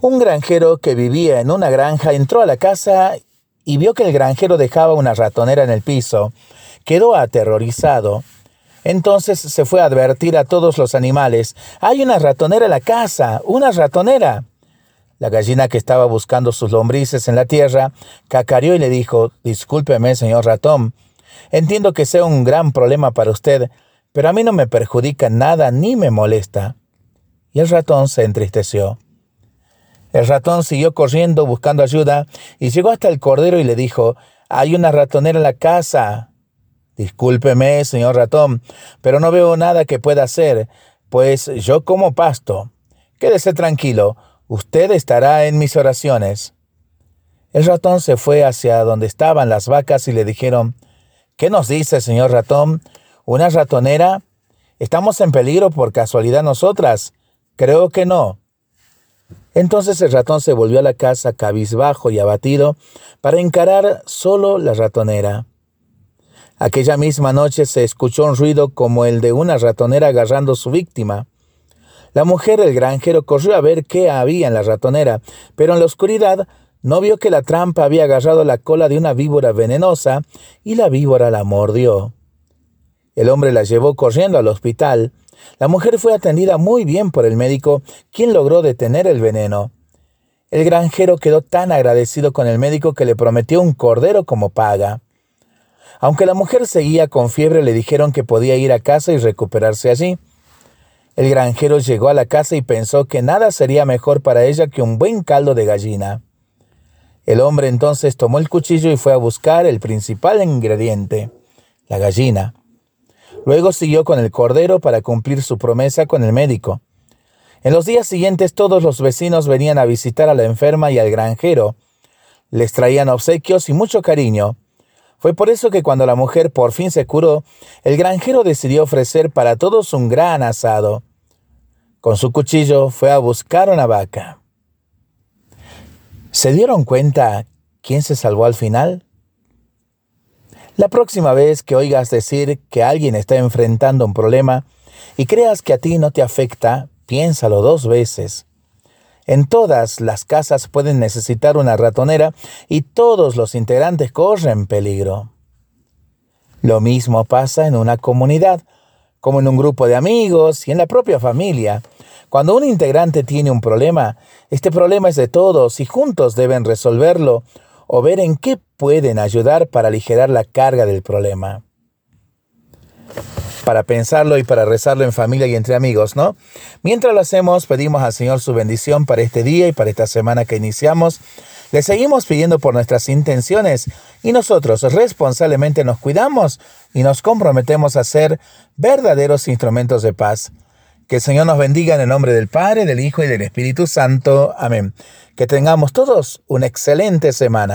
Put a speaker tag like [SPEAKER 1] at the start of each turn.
[SPEAKER 1] Un granjero que vivía en una granja entró a la casa y vio que el granjero dejaba una ratonera en el piso. Quedó aterrorizado. Entonces se fue a advertir a todos los animales. Hay una ratonera en la casa, una ratonera. La gallina que estaba buscando sus lombrices en la tierra cacareó y le dijo, Discúlpeme, señor ratón. Entiendo que sea un gran problema para usted, pero a mí no me perjudica nada ni me molesta. Y el ratón se entristeció. El ratón siguió corriendo buscando ayuda y llegó hasta el cordero y le dijo, Hay una ratonera en la casa. Discúlpeme, señor ratón, pero no veo nada que pueda hacer, pues yo como pasto. Quédese tranquilo, usted estará en mis oraciones. El ratón se fue hacia donde estaban las vacas y le dijeron, ¿Qué nos dice, señor ratón? ¿Una ratonera? ¿Estamos en peligro por casualidad nosotras? Creo que no. Entonces el ratón se volvió a la casa cabizbajo y abatido para encarar solo la ratonera. Aquella misma noche se escuchó un ruido como el de una ratonera agarrando a su víctima. La mujer del granjero corrió a ver qué había en la ratonera, pero en la oscuridad no vio que la trampa había agarrado la cola de una víbora venenosa y la víbora la mordió. El hombre la llevó corriendo al hospital, la mujer fue atendida muy bien por el médico, quien logró detener el veneno. El granjero quedó tan agradecido con el médico que le prometió un cordero como paga. Aunque la mujer seguía con fiebre, le dijeron que podía ir a casa y recuperarse allí. El granjero llegó a la casa y pensó que nada sería mejor para ella que un buen caldo de gallina. El hombre entonces tomó el cuchillo y fue a buscar el principal ingrediente, la gallina. Luego siguió con el cordero para cumplir su promesa con el médico. En los días siguientes todos los vecinos venían a visitar a la enferma y al granjero. Les traían obsequios y mucho cariño. Fue por eso que cuando la mujer por fin se curó, el granjero decidió ofrecer para todos un gran asado. Con su cuchillo fue a buscar una vaca. ¿Se dieron cuenta quién se salvó al final? La próxima vez que oigas decir que alguien está enfrentando un problema y creas que a ti no te afecta, piénsalo dos veces. En todas las casas pueden necesitar una ratonera y todos los integrantes corren peligro. Lo mismo pasa en una comunidad, como en un grupo de amigos y en la propia familia. Cuando un integrante tiene un problema, este problema es de todos y juntos deben resolverlo o ver en qué pueden ayudar para aligerar la carga del problema. Para pensarlo y para rezarlo en familia y entre amigos, ¿no? Mientras lo hacemos, pedimos al Señor su bendición para este día y para esta semana que iniciamos. Le seguimos pidiendo por nuestras intenciones y nosotros responsablemente nos cuidamos y nos comprometemos a ser verdaderos instrumentos de paz. Que el Señor nos bendiga en el nombre del Padre, del Hijo y del Espíritu Santo. Amén. Que tengamos todos una excelente semana.